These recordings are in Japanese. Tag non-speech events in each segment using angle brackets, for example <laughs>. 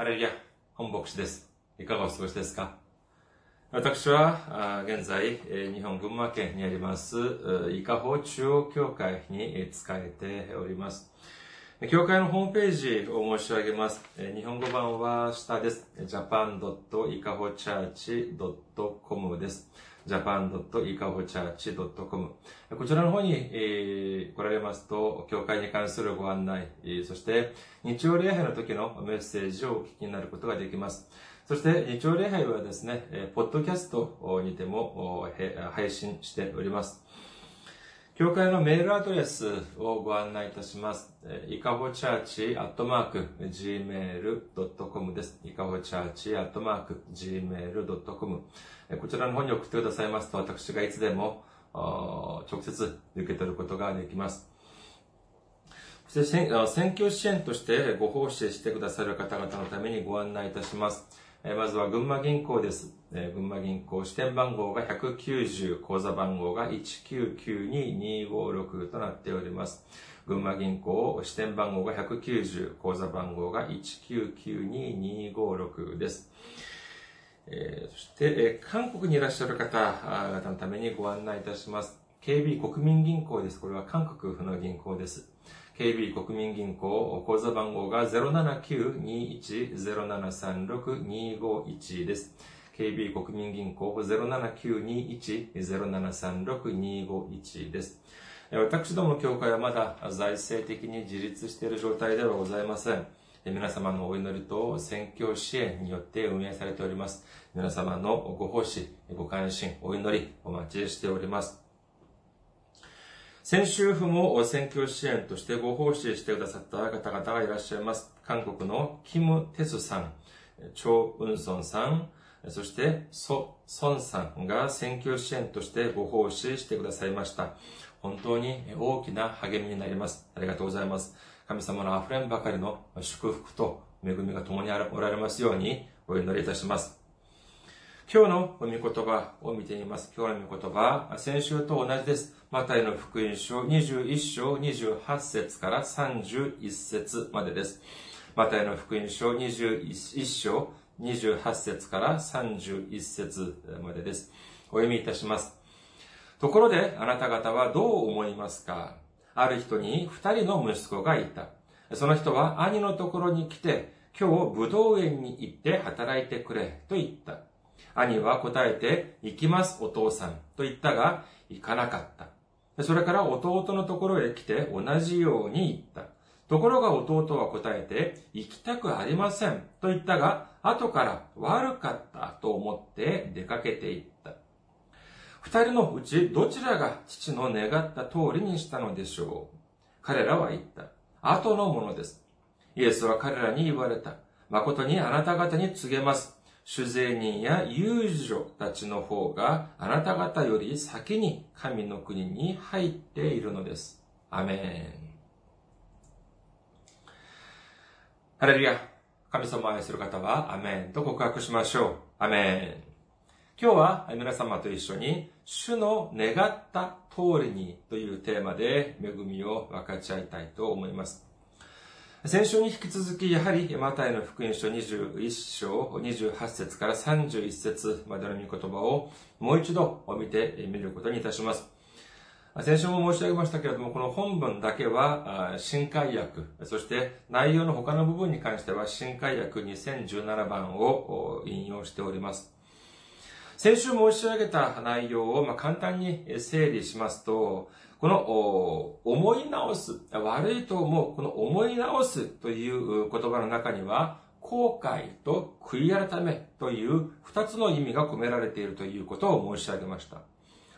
ハレルヤ、本牧師です。いかがお過ごしですか？私は、現在、日本群馬県にあります、伊香保中央教会にえー仕えております。教会のホームページを申し上げます。日本語版は下です。japan.ikahochurch.com です。japan.ikahochurch.com こちらの方に、えー来られますと、教会に関するご案内、えーそして日曜礼拝の時のメッセージをお聞きになることができます。そして日曜礼拝はですね、えーポッドキャストにても配信しております。教会のメールアドレスをご案内いたします。いかほチャーチアットマーク gmail.com です。いかほチャーチアットマーク gmail.com こちらの方に送ってくださいますと、私がいつでも直接受け取ることができます。そして選挙支援としてご奉仕してくださる方々のためにご案内いたします。まずは群馬銀行です。群馬銀行支店番号が190、口座番号が1992256となっております。群馬銀行支店番号が190、口座番号が1992256です。えーそして、えー韓国にいらっしゃる方あー方のためにご案内いたします。KB 国民銀行です。これは韓国府の銀行です。KB 国民銀行、口座番号が079-21-0736-251です。KB 国民銀行079-21-0736-251です。私どもの教会はまだ財政的に自立している状態ではございません。皆様のお祈りと宣教支援によって運営されております。皆様のご奉仕、ご関心、お祈り、お待ちしております。先週府も選挙支援としてご奉仕してくださった方々がいらっしゃいます。韓国のキム・テスさん、チョ・ウンソンさん、そしてソ・ソンさんが選挙支援としてご奉仕してくださいました。本当に大きな励みになります。ありがとうございます。神様の溢れんばかりの祝福と恵みが共におられますようにお祈りいたします。今日の御言葉を見てみます。今日の御言葉、先週と同じです。マタイの福音書21章28節から31節までです。マタイの福音書21章28節から31節までです。お読みいたします。ところであなた方はどう思いますか？ある人に二人の息子がいた。その人は兄のところに来て、今日武道園に行って働いてくれと言った。兄は答えて、行きますお父さんと言ったが、行かなかった。それから弟のところへ来て同じように言った。ところが弟は答えて、行きたくありませんと言ったが、後から悪かったと思って出かけて行った。二人のうちどちらが父の願った通りにしたのでしょう彼らは言った。後のものです。イエスは彼らに言われた。誠にあなた方に告げます。主税人や遊女たちの方があなた方より先に神の国に入っているのです。アメン。ハレルヤ。神様を愛する方はアメンと告白しましょう。アメン。今日は皆様と一緒に主の願った通りにというテーマで恵みを分かち合いたいと思います。先週に引き続き、やはりマタイの福音書21章28節から31節までの御言葉をもう一度見てみることにいたします。先週も申し上げましたけれども、この本文だけは新海訳、そして内容の他の部分に関しては新海訳2017番を引用しております。先週申し上げた内容をま簡単に整理しますと、この思い直す、悪いと思う、この思い直すという言葉の中には、後悔と悔い改めという二つの意味が込められているということを申し上げまし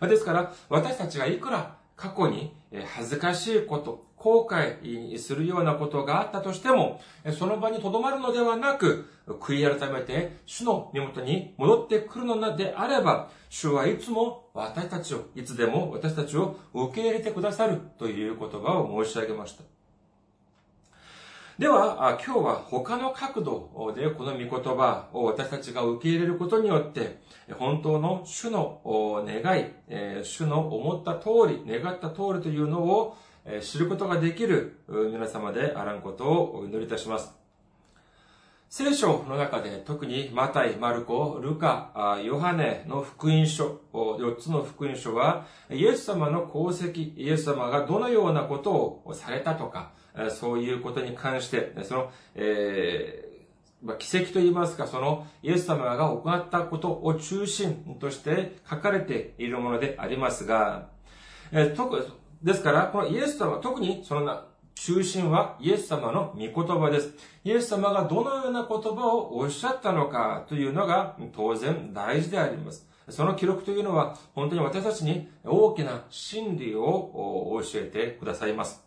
た。ですから、私たちがいくら過去に恥ずかしいこと、後悔するようなことがあったとしても、その場に留まるのではなく、悔い改めて主の身元に戻ってくるのであれば、主はいつも私たちを、いつでも私たちを受け入れてくださるという言葉を申し上げました。では、今日は他の角度でこの御言葉を私たちが受け入れることによって、本当の主の願い、主の思った通り、願った通りというのを知ることができる皆様であらんことをお祈りいたします。聖書の中で特にマタイ、マルコ、ルカ、ヨハネの福音書、4つの福音書は、イエス様の功績、イエス様がどのようなことをされたとか、そういうことに関して、その、えー、奇跡と言いますか、そのイエス様が行ったことを中心として書かれているものでありますが、えー、ですから、このイエス様、特にそのな中心はイエス様の御言葉です。イエス様がどのような言葉をおっしゃったのかというのが当然大事であります。その記録というのは本当に私たちに大きな真理を教えてくださいます。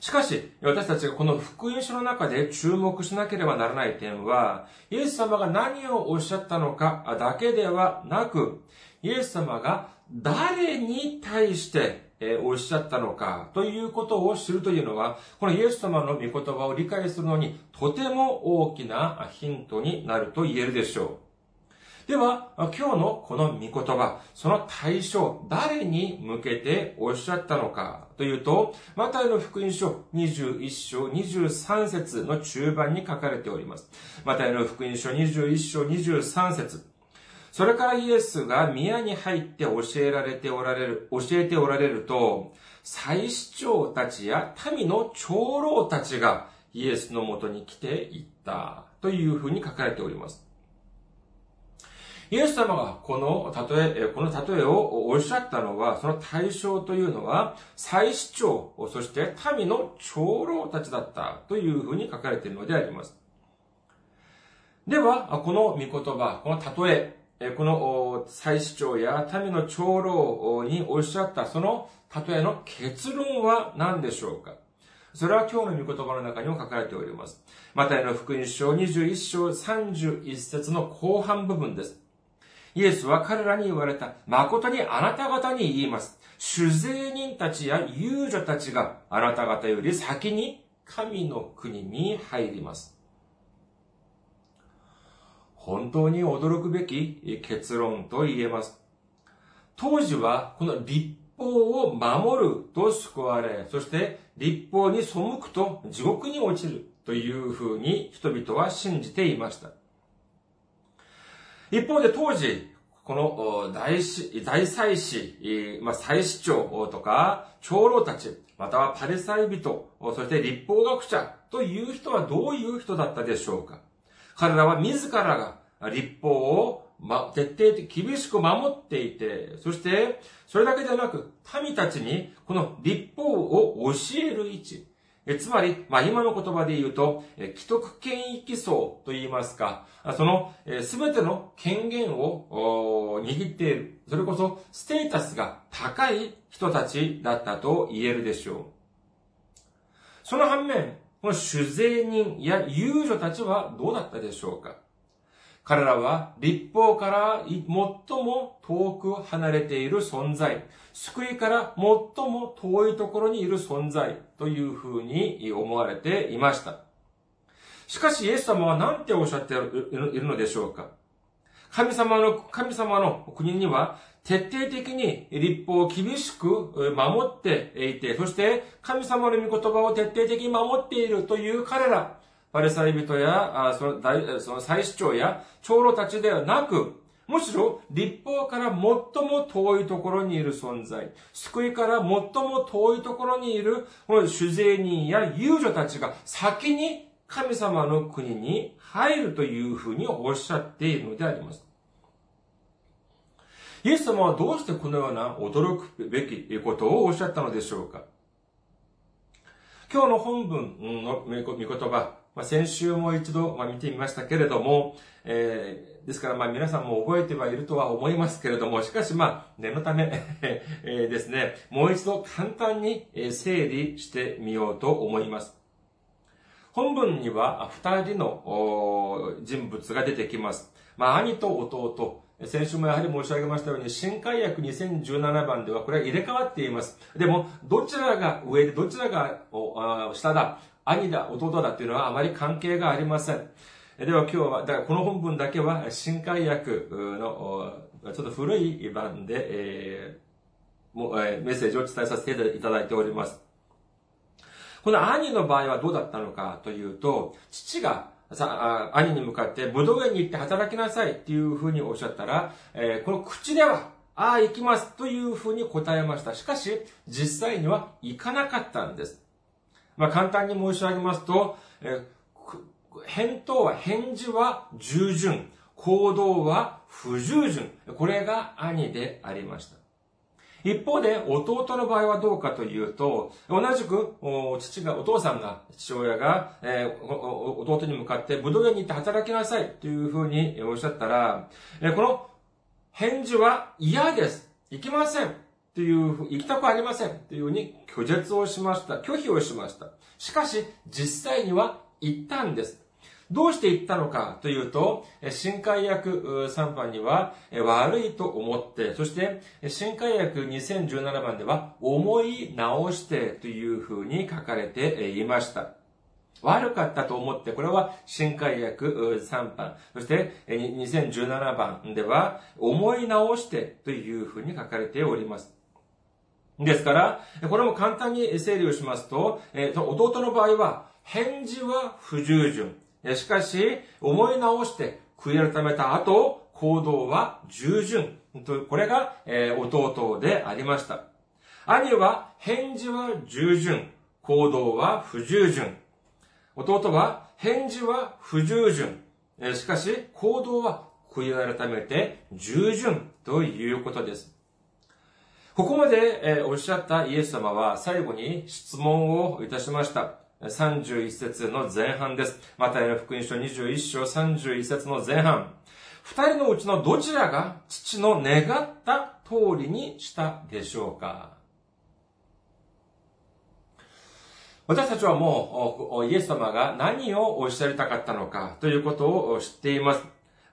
しかし、私たちがこの福音書の中で注目しなければならない点は、イエス様が何をおっしゃったのかだけではなく、イエス様が誰に対してえおっしゃったのかということを知るというのは、このイエス様の御言葉を理解するのにとても大きなヒントになると言えるでしょう。では、今日のこの御言葉、その対象、誰に向けておっしゃったのかというと、マタイの福音書21章23節の中盤に書かれております。マタイの福音書21章23節それからイエスが宮に入って教えられておられる、教えておられると、祭司長たちや民の長老たちがイエスのもとに来ていったというふうに書かれております。イエス様がこの例え、この例えをおっしゃったのは、その対象というのは、祭司長、そして民の長老たちだったというふうに書かれているのであります。では、この御言葉、この例え、この祭司長や民の長老におっしゃったその例えの結論は何でしょうか？それは今日の御言葉の中にも書かれております。マタイの福音書21章31節の後半部分です。イエスは彼らに言われた。誠にあなた方に言います。主税人たちや遊女たちがあなた方より先に神の国に入ります。本当に驚くべき結論と言えます。当時はこの立法を守ると救われ、そして立法に背くと地獄に落ちるというふうに人々は信じていました。一方で当時、この大、大祭司、まあ、祭司長とか、長老たち、またはパレサイ人、そして立法学者という人はどういう人だったでしょうか彼らは自らが立法を、ま、徹底的、厳しく守っていて、そして、それだけではなく、民たちにこの立法を教える位置、えつまり、まあ、今の言葉で言うと、え既得権益層と言いますか、その、すべての権限を握っている。それこそ、ステータスが高い人たちだったと言えるでしょう。その反面、この主税人や遊女たちはどうだったでしょうか彼らは立法から最も遠く離れている存在、救いから最も遠いところにいる存在。というふうに思われていました。しかしイエス様は何ておっしゃっているのでしょうか。神様の、神様の国には徹底的に立法を厳しく守っていて、そして神様の御言葉を徹底的に守っているという彼ら、パレサイ人や、その大、その祭司長や長老たちではなく、むしろ立法から最も遠いところにいる存在、救いから最も遠いところにいる、この主税人や遊女たちが先に神様の国に入るというふうにおっしゃっているのであります。イエス様はどうしてこのような驚くべきことをおっしゃったのでしょうか今日の本文の御言葉、まあ、先週も一度、まあ、見てみましたけれども、えー、ですからまあ皆さんも覚えてはいるとは思いますけれども、しかしまあ念のため <laughs> えー、ですね、もう一度簡単に整理してみようと思います。本文には二人の人物が出てきます。まあ兄と弟、先週もやはり申し上げましたように、新海訳2017番ではこれは入れ替わっています。でも、どちらが上でどちらが下だ、兄だ、弟だっていうのはあまり関係がありません。では今日は、だからこの本文だけは新海訳のちょっと古い版で、えー、もえー、メッセージを伝えさせていただいております。この兄の場合はどうだったのかというと、父がさ兄に向かって、武道園に行って働きなさいっていうふうにおっしゃったら、えー、この口では、ああ、行きますというふうに答えました。しかし、実際には行かなかったんです。まあ、簡単に申し上げますと、え、返答は、返事は従順、行動は不従順。これが兄でありました。一方で、弟の場合はどうかというと、同じく、父が、お父さんが、父親が、えー、弟に向かって、武道園に行って働きなさいというふうにおっしゃったら、え、この返事は嫌です。行きません。という、行きたくありません。というふうに拒絶をしました。拒否をしました。しかし、実際には行ったんです。どうして言ったのかというと、新海訳3番には悪いと思って、そして新海訳2017番では思い直してというふうに書かれていました。悪かったと思って、これは新海訳3番。そして2017番では思い直してというふうに書かれております。ですから、これも簡単に整理をしますと、弟の場合は、返事は不従順。しかし、思い直して悔い改めた後、行動は従順。これが、え弟でありました。兄は返事は従順、行動は不従順。弟は返事は不従順。しかし、行動は悔い改めて従順ということです。ここまでおっしゃったイエス様は最後に質問をいたしました。31節の前半です。マタイの福音書21章31節の前半。二人のうちのどちらが父の願った通りにしたでしょうか私たちはもうイエス様が何をおっしゃりたかったのかということを知っています。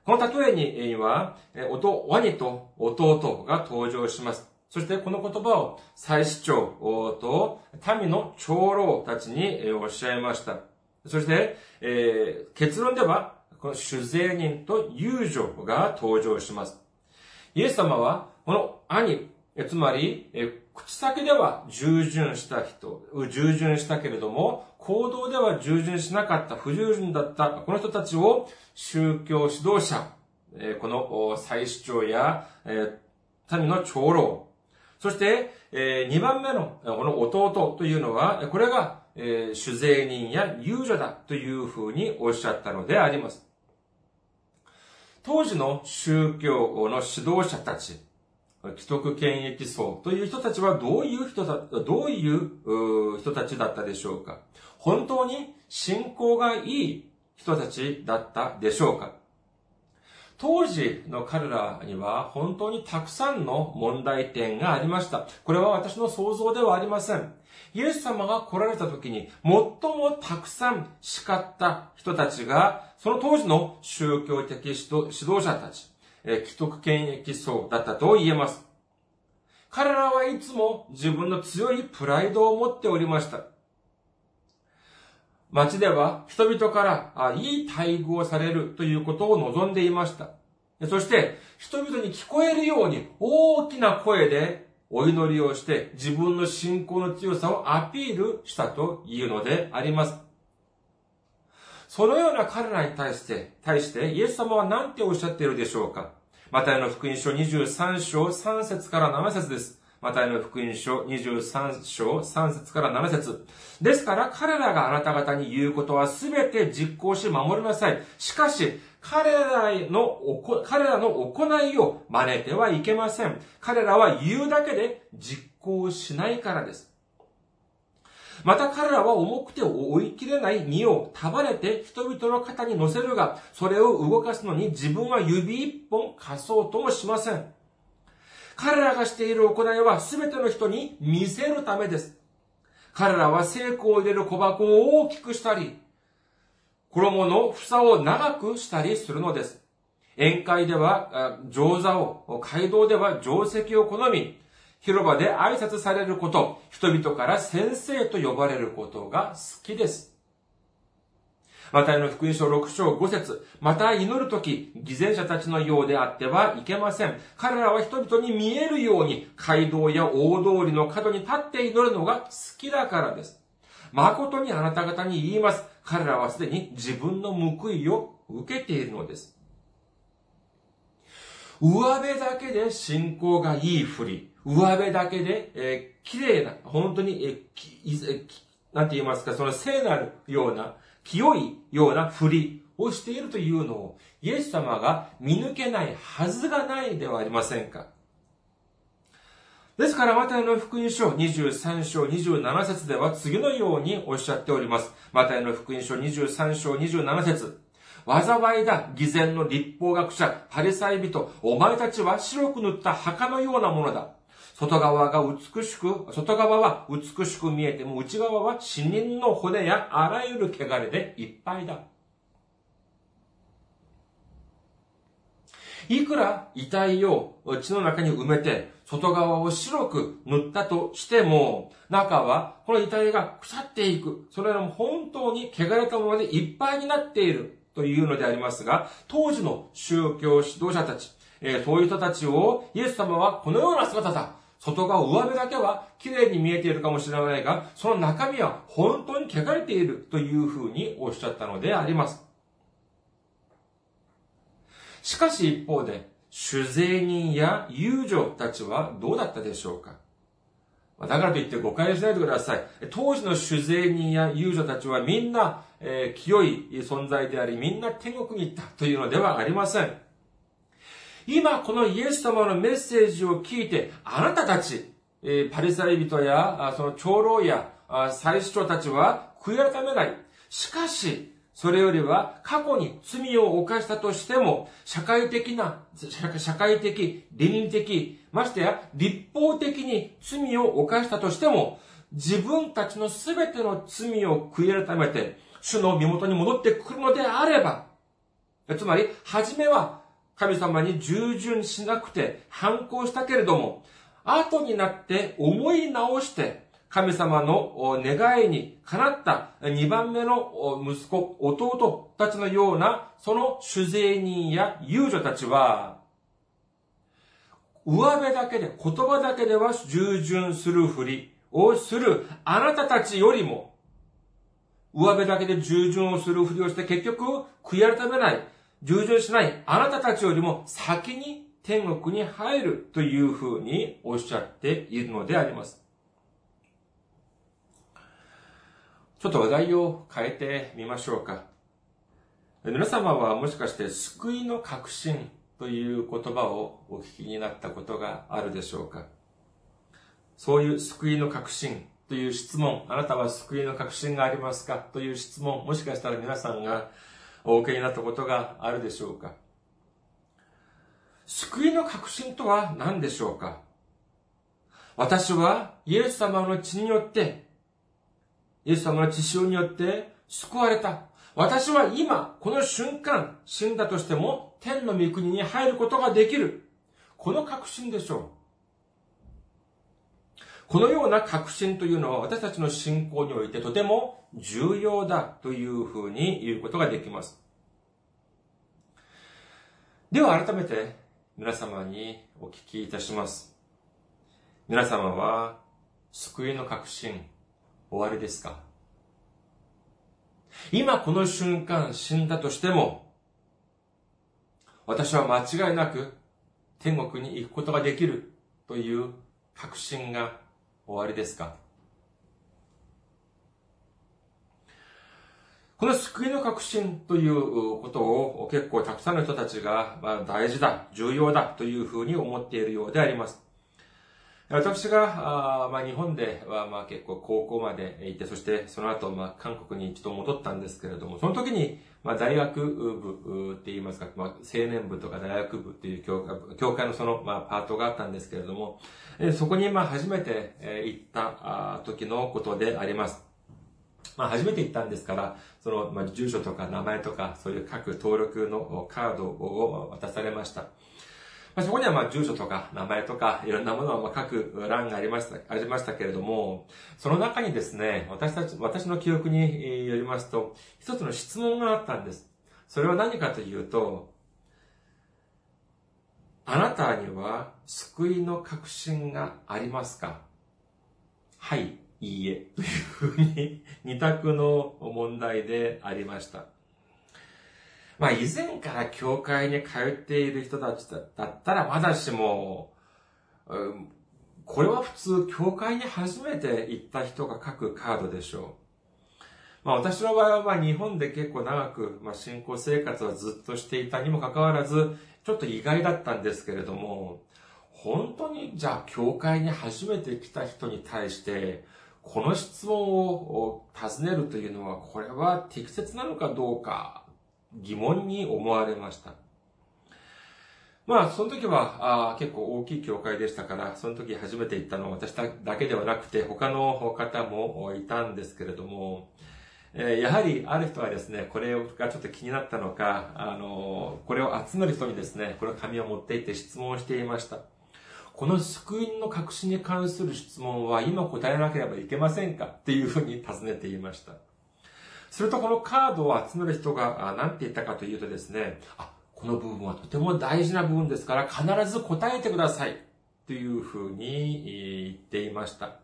この例えには、兄と弟が登場します。そしてこの言葉を祭司長と民の長老たちにおっしゃいました。そして、えー、結論では、この主税人と遊女が登場します。イエス様は、この兄、つまり、口先では従順した人、従順したけれども、行動では従順しなかった、不従順だった、この人たちを宗教指導者、この祭司長や民の長老、そして、えー、2番目のこの弟というのは、これが、えー、主税人や遊女だというふうにおっしゃったのであります。当時の宗教の指導者たち、既得権益層という人たちはどういう人だ、どういう人たちだったでしょうか本当に信仰がいい人たちだったでしょうか当時の彼らには本当にたくさんの問題点がありました。これは私の想像ではありません。イエス様が来られた時に最もたくさん叱った人たちが、その当時の宗教的指導者たち、既得権益層だったと言えます。彼らはいつも自分の強いプライドを持っておりました。町では人々からいい待遇をされるということを望んでいました。そして人々に聞こえるように大きな声でお祈りをして自分の信仰の強さをアピールしたというのであります。そのような彼らに対して、対してイエス様は何ておっしゃっているでしょうかマタイの福音書23章3節から7節です。マタイの福音書23章3節から7節ですから彼らがあなた方に言うことはすべて実行し守りなさい。しかし、彼らの、彼らの行いを真似てはいけません。彼らは言うだけで実行しないからです。また彼らは重くて追い切れない荷を束ねて人々の肩に乗せるが、それを動かすのに自分は指一本貸そうともしません。彼らがしている行いは全ての人に見せるためです。彼らは聖子を入れる小箱を大きくしたり、衣の房を長くしたりするのです。宴会では上座を、街道では定石を好み、広場で挨拶されること、人々から先生と呼ばれることが好きです。マタイの福音書6章5節また祈るとき、偽善者たちのようであってはいけません。彼らは人々に見えるように、街道や大通りの角に立って祈るのが好きだからです。誠にあなた方に言います。彼らはすでに自分の報いを受けているのです。上辺だけで信仰がいいふり、上辺だけで、えー、綺麗な、本当に、えー、なんて言いますか、その聖なるような、清いようなふりをしているというのを、イエス様が見抜けないはずがないではありませんか。ですから、マタイの福音書23章27節では次のようにおっしゃっております。マタイの福音書23章27節災いだ、偽善の立法学者、パリサイ人、お前たちは白く塗った墓のようなものだ。外側が美しく、外側は美しく見えても内側は死人の骨やあらゆる汚れでいっぱいだ。いくら遺体を血の中に埋めて、外側を白く塗ったとしても、中はこの遺体が腐っていく。それらも本当に汚れたままでいっぱいになっているというのでありますが、当時の宗教指導者たち、えー、そういう人たちをイエス様はこのような姿だ。外側、上辺だけは綺麗に見えているかもしれないが、その中身は本当に汚れているというふうにおっしゃったのであります。しかし一方で、酒税人や遊女たちはどうだったでしょうかだからといって誤解をしないでください。当時の酒税人や遊女たちはみんな、えー、清い存在であり、みんな天国に行ったというのではありません。今このイエス様のメッセージを聞いて、あなたたち、え、パリサイ人や、その長老や、祭司長たちは悔い改めない。しかし、それよりは過去に罪を犯したとしても、社会的な、社会的、倫理的、ましてや立法的に罪を犯したとしても、自分たちのすべての罪を悔い改めて、主の身元に戻ってくるのであれば、つまり、初めは神様に従順しなくて反抗したけれども、後になって思い直して、神様の願いにかなった二番目の息子、弟たちのような、その主税人や遊女たちは、上辺だけで、言葉だけでは従順するふりをするあなたたちよりも、上辺だけで従順をするふりをして結局悔い改めない、従順しないあなたたちよりも先に天国に入るというふうにおっしゃっているのであります。ちょっと話題を変えてみましょうか。皆様はもしかして救いの確信という言葉をお聞きになったことがあるでしょうかそういう救いの確信という質問、あなたは救いの確信がありますかという質問、もしかしたら皆さんがお受けになったことがあるでしょうか救いの確信とは何でしょうか私はイエス様の血によってイエス様の血潮によって救われた。私は今、この瞬間、死んだとしても、天の御国に入ることができる。この確信でしょう。このような確信というのは私たちの信仰においてとても重要だというふうに言うことができます。では改めて皆様にお聞きいたします。皆様は救いの確信、終わりですか？今この瞬間死んだとしても、私は間違いなく天国に行くことができるという確信が終わりですか？この救いの確信ということを結構たくさんの人たちが大事だ、重要だというふうに思っているようであります。私が、あまあ、日本では、まあ、結構高校まで行って、そしてその後、まあ、韓国に一度戻ったんですけれども、その時に、まあ、大学部って言いますか、まあ、青年部とか大学部っていう教会教会のその、まあ、パートがあったんですけれども、そこに、まあ、初めて行った時のことであります。まあ、初めて行ったんですから、その、まあ、住所とか名前とか、そういう各登録のカードを渡されました。まあ、そこにはまあ住所とか名前とかいろんなものをまあ書く欄がありました、ありましたけれども、その中にですね、私たち、私の記憶によりますと、一つの質問があったんです。それは何かというと、あなたには救いの確信がありますか？はい、いいえ、というふうに二択の問題でありました。まあ以前から教会に通っている人たちだったらまだしも、うん、これは普通教会に初めて行った人が書くカードでしょう。まあ私の場合はまあ日本で結構長く、まあ信仰生活はずっとしていたにもかかわらず、ちょっと意外だったんですけれども、本当にじゃあ教会に初めて来た人に対して、この質問を尋ねるというのは、これは適切なのかどうか疑問に思われました。まあ、その時はあ結構大きい教会でしたから、その時初めて行ったのは私だけではなくて、他の方もいたんですけれども、えー、やはりある人はですね、これがちょっと気になったのか、あの、これを集める人にですね、この紙を持っていって質問をしていました。この救いの確信に関する質問は今答えなければいけませんか？っていうふうに尋ねていました。するとこのカードを集める人が何て言ったかというとですね、あ、この部分はとても大事な部分ですから必ず答えてくださいというふうに言っていました。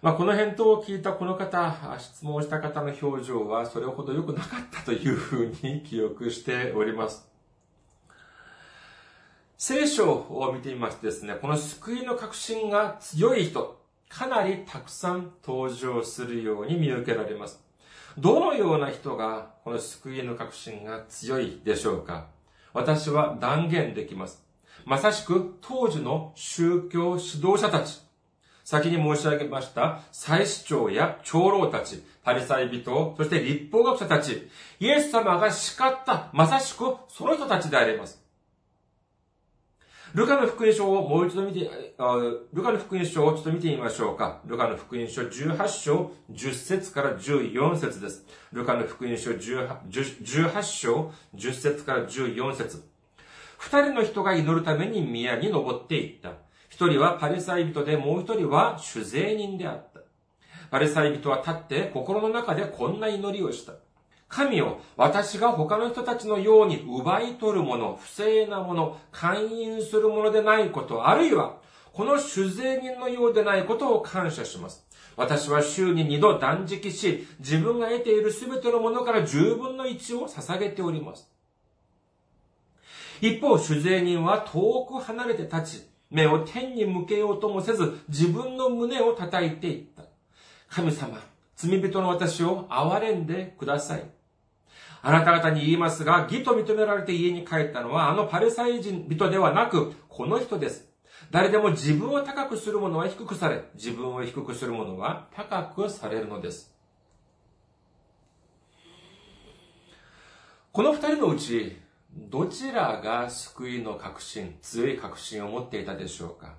まあ、この返答を聞いたこの方、質問した方の表情はそれほど良くなかったというふうに記憶しております。聖書を見てみますとですね、この救いの確信が強い人、かなりたくさん登場するように見受けられます。どのような人がこの救いの確信が強いでしょうか？私は断言できます。まさしく当時の宗教指導者たち、先に申し上げました祭司長や長老たち、パリサイ人、そして立法学者たち、イエス様が叱ったまさしくその人たちであります。ルカの福音書をもう一度見て、ルカの福音書をちょっと見てみましょうか。ルカの福音書18章10節から14節です。ルカの福音書 18, 18章10節から14節二人の人が祈るために宮に登っていった。一人はパリサイ人でもう一人は主税人であった。パリサイ人は立って心の中でこんな祈りをした。神を私が他の人たちのように奪い取るもの、不正なもの、勧誘するものでないこと、あるいは、この主税人のようでないことを感謝します。私は週に二度断食し、自分が得ているすべてのものから十分の一を捧げております。一方、主税人は遠く離れて立ち、目を天に向けようともせず、自分の胸を叩いていった。神様、罪人の私を憐れんでください。あなた方に言いますが、義と認められて家に帰ったのは、あのパレサイ人人ではなく、この人です。誰でも自分を高くする者は低くされ、自分を低くする者は高くされるのです。この二人のうち、どちらが救いの確信、強い確信を持っていたでしょうか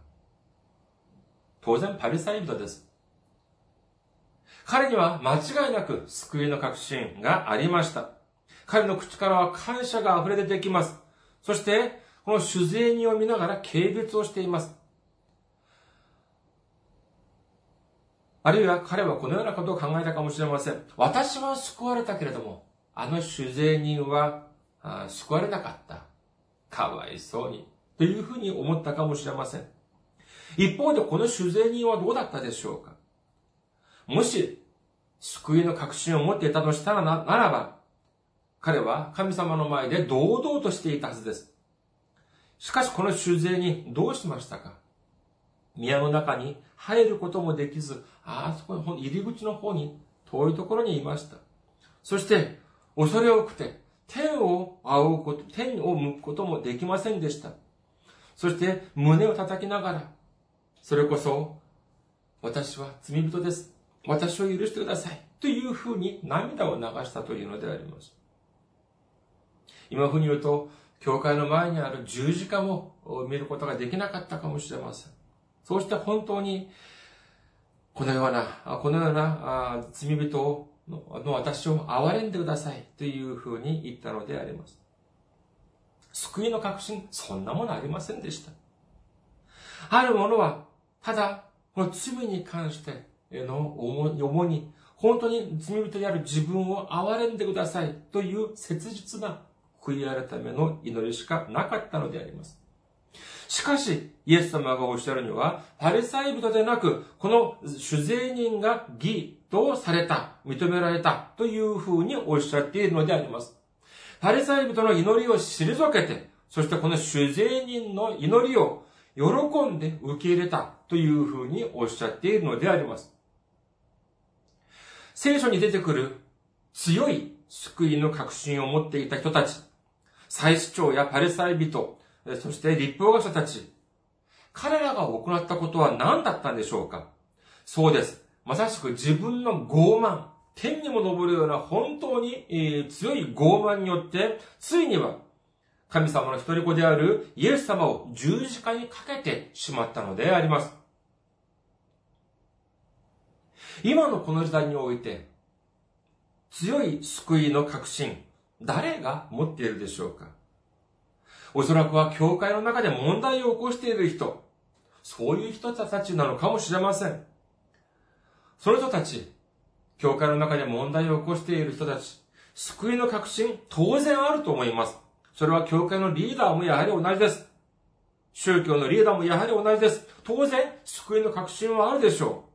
当然パリサイ人です。彼には間違いなく救いの確信がありました。彼の口からは感謝が溢れ出てきます。そして、この主税人を見ながら軽蔑をしています。あるいは彼はこのようなことを考えたかもしれません。私は救われたけれども、あの主税人は救われなかった。かわいそうに。というふうに思ったかもしれません。一方でこの主税人はどうだったでしょうかもし、救いの確信を持っていたとしたらならば、彼は神様の前で堂々としていたはずです。しかしこの修税にどうしましたか？宮の中に入ることもできず、あそこの入り口の方に遠いところにいました。そして、恐れ多くて、天を仰ぐこと、天を向くこともできませんでした。そして、胸を叩きながら、それこそ、私は罪人です。私を許してください。というふうに涙を流したというのであります。今風に言うと、教会の前にある十字架も見ることができなかったかもしれません。そうして本当に、このような、このような罪人の私を憐れんでくださいというふうに言ったのであります。救いの確信、そんなものありませんでした。あるものは、ただ、この罪に関しての重に、本当に罪人である自分を憐れんでくださいという切実な悔い改めの祈りしかなかったのであります。しかし、イエス様がおっしゃるには、パリサイ人でなく、この主税人が義とされた、認められたというふうにおっしゃっているのであります。パリサイ人の祈りを退けて、そしてこの主税人の祈りを喜んで受け入れたというふうにおっしゃっているのであります。聖書に出てくる強い救いの確信を持っていた人たち、祭司長やパリサイ人、そして立法学者たち、彼らが行ったことは何だったんでしょうか？そうです。まさしく自分の傲慢、天にも昇るような本当に、強い傲慢によって、ついには神様の一人子であるイエス様を十字架にかけてしまったのであります。今のこの時代において、強い救いの確信、誰が持っているでしょうか？おそらくは教会の中で問題を起こしている人、そういう人たちなのかもしれません。その人たち、教会の中で問題を起こしている人たち、救いの確信、当然あると思います。それは教会のリーダーもやはり同じです。宗教のリーダーもやはり同じです。当然、救いの確信はあるでしょう。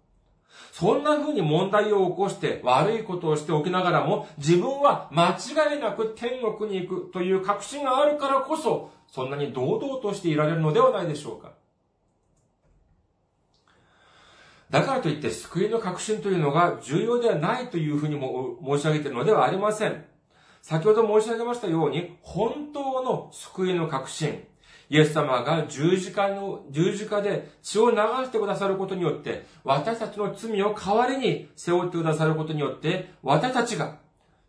そんな風に問題を起こして悪いことをしておきながらも自分は間違いなく天国に行くという確信があるからこそそんなに堂々としていられるのではないでしょうか。だからといって救いの確信というのが重要ではないというふうにも申し上げているのではありません。先ほど申し上げましたように本当の救いの確信、イエス様が十字架の、十字架で血を流してくださることによって、私たちの罪を代わりに背負ってくださることによって、私たちが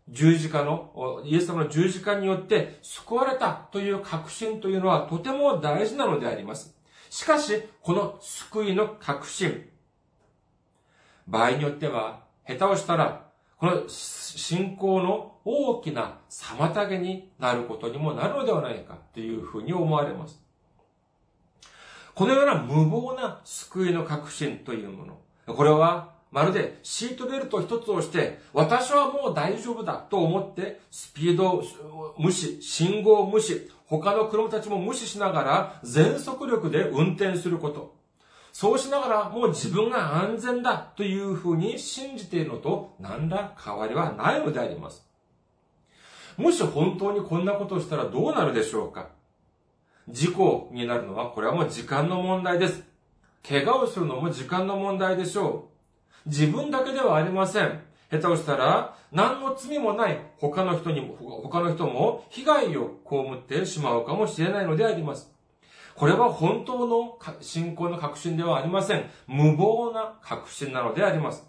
十字架の、イエス様の十字架によって救われたという確信というのはとても大事なのであります。しかし、この救いの確信、場合によっては、下手をしたら、この信仰の大きな妨げになることにもなるのではないかというふうに思われます。このような無謀な救いの確信というもの。これはまるでシートベルト一つをして、私はもう大丈夫だと思って、スピード無視、信号無視、他の車たちも無視しながら全速力で運転すること。そうしながらもう自分が安全だというふうに信じているのと何ら変わりはないのであります。もし本当にこんなことをしたらどうなるでしょうか事故になるのはこれはもう時間の問題です。怪我をするのも時間の問題でしょう。自分だけではありません。下手をしたら、何の罪もない他の人にも、他の人も被害を被ってしまうかもしれないのであります。これは本当の信仰の確信ではありません。無謀な確信なのであります。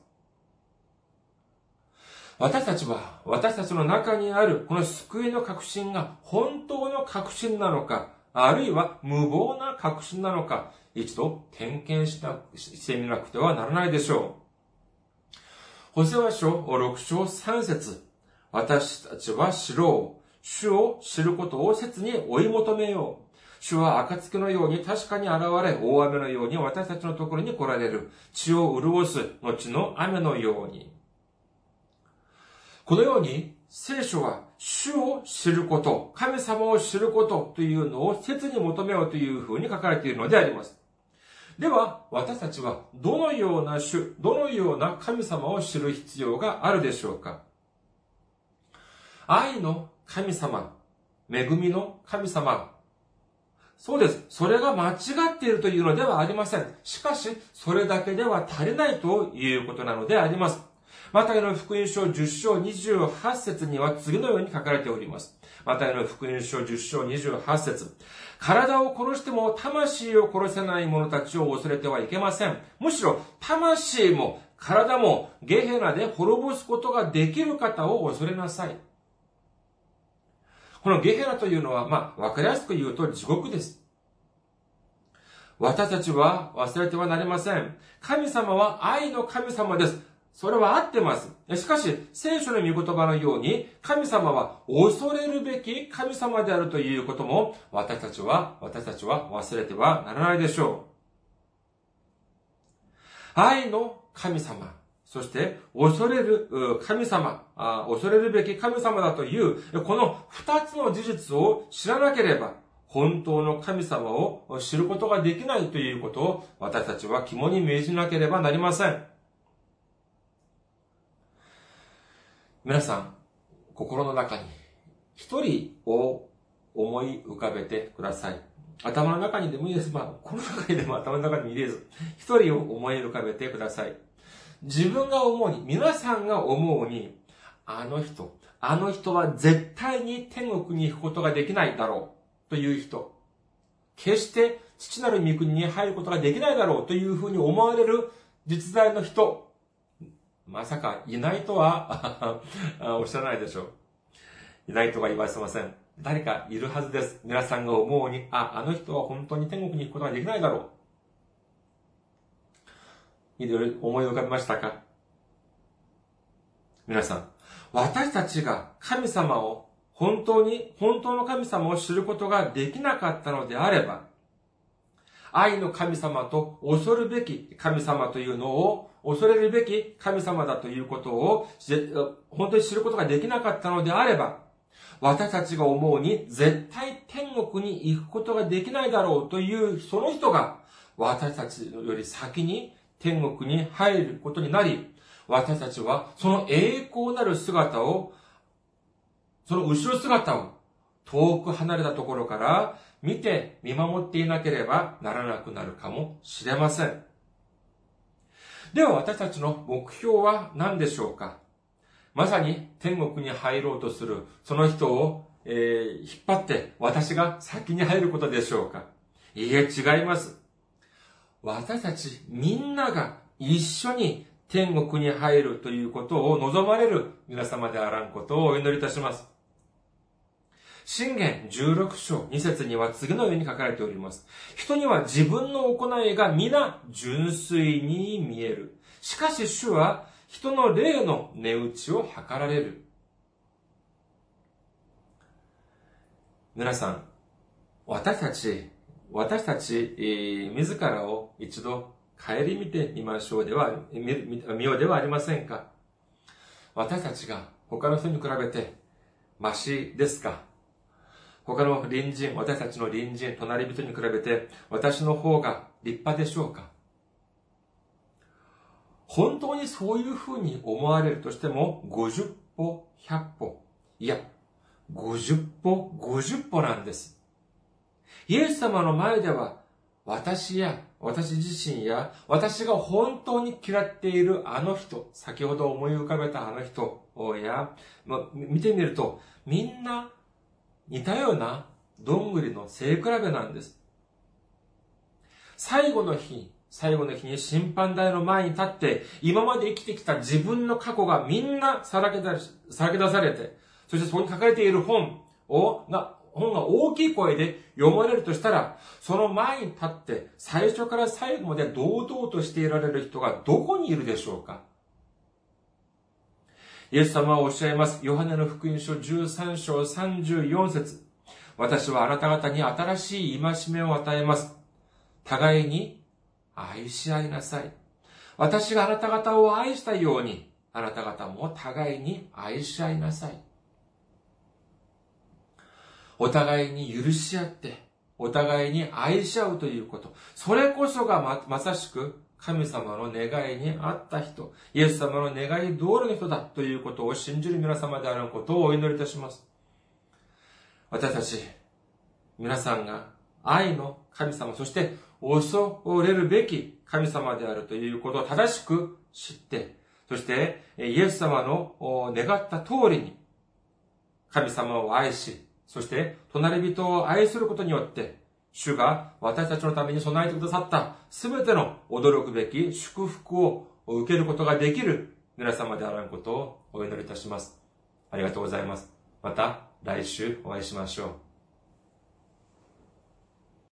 私たちは、私たちの中にあるこの救いの確信が本当の確信なのか、あるいは無謀な確信なのか、一度点検しなしてみなくてはならないでしょう。ホセワ書6章3節私たちは知ろう。主を知ることを切に追い求めよう。主は暁のように確かに現れ、大雨のように私たちのところに来られる。血を潤す後の雨のように。このように、聖書は主を知ること、神様を知ることというのを切に求めようというふうに書かれているのであります。では、私たちはどのような主、どのような神様を知る必要があるでしょうか愛の神様、恵みの神様、そうです。それが間違っているというのではありません。しかし、それだけでは足りないということなのであります。マタイの福音書10章28節には次のように書かれております。マタイの福音書10章28節体を殺しても魂を殺せない者たちを恐れてはいけません。むしろ、魂も体もゲヘナで滅ぼすことができる方を恐れなさい。このゲヘラというのは、まあ、わかりやすく言うと地獄です。私たちは忘れてはなりません。神様は愛の神様です。それは合ってます。しかし、聖書の御言葉のように、神様は恐れるべき神様であるということも、私たちは、私たちは忘れてはならないでしょう。愛の神様。そして、恐れる神様、恐れるべき神様だという、この二つの事実を知らなければ、本当の神様を知ることができないということを私たちは肝に銘じなければなりません。皆さん、心の中に一人を思い浮かべてください。頭の中にでもいいです。まあ、この中にでも頭の中にもいいです。一人を思い浮かべてください。自分が思うに、皆さんが思うに、あの人、あの人は絶対に天国に行くことができないだろうという人。決して父なる御国に入ることができないだろうというふうに思われる実在の人。まさかいないとは <laughs> おっしゃらないでしょう。いないとは言わせません。誰かいるはずです。皆さんが思うに、あ、あの人は本当に天国に行くことができないだろう。思い浮かべましたか？皆さん、私たちが神様を本当に、本当の神様を知ることができなかったのであれば、愛の神様と恐るべき神様というのを恐れるべき神様だということを本当に知ることができなかったのであれば、私たちが思うに絶対天国に行くことができないだろうというその人が私たちより先に天国に入ることになり、私たちはその栄光なる姿を、その後ろ姿を遠く離れたところから見て見守っていなければならなくなるかもしれません。では私たちの目標は何でしょうか？まさに天国に入ろうとするその人を、えー、引っ張って私が先に入ることでしょうか？いいえ、違います。私たちみんなが一緒に天国に入るということを望まれる皆様であらんことをお祈りいたします。信玄16章2節には次のように書かれております。人には自分の行いが皆純粋に見える。しかし主は人の霊の値打ちを図られる。皆さん、私たち、私たち、えー、自らを一度顧みてみましょうでは、見ようではありませんか？私たちが他の人に比べて、マシですか？他の隣人、私たちの隣人、隣人に比べて、私の方が立派でしょうか？本当にそういうふうに思われるとしても、50歩、100歩、いや、50歩、50歩なんです。イエス様の前では、私や、私自身や、私が本当に嫌っているあの人、先ほど思い浮かべたあの人や、ま見てみると、みんな似たようなどんぐりの背比べなんです。最後の日、最後の日に審判台の前に立って、今まで生きてきた自分の過去がみんなさらけ出さらけ出されて、そしてそこに書かれている本を、が、本が大きい声で読まれるとしたら、その前に立って、最初から最後まで堂々としていられる人がどこにいるでしょうか？イエス様はおっしゃいます。ヨハネの福音書13章34節私はあなた方に新しい戒めを与えます。互いに愛し合いなさい。私があなた方を愛したように、あなた方も互いに愛し合いなさい。お互いに許し合って、お互いに愛し合うということ。それこそがま、まさしく神様の願いにあった人、イエス様の願い通りの人だということを信じる皆様であることをお祈りいたします。私たち、皆さんが愛の神様、そして恐れるべき神様であるということを正しく知って、そしてイエス様の願った通りに神様を愛し、そして隣人を愛することによって、主が私たちのために備えてくださった全ての驚くべき祝福を受けることができる皆様であらんことをお祈りいたします。ありがとうございます。また来週お会いしましょう。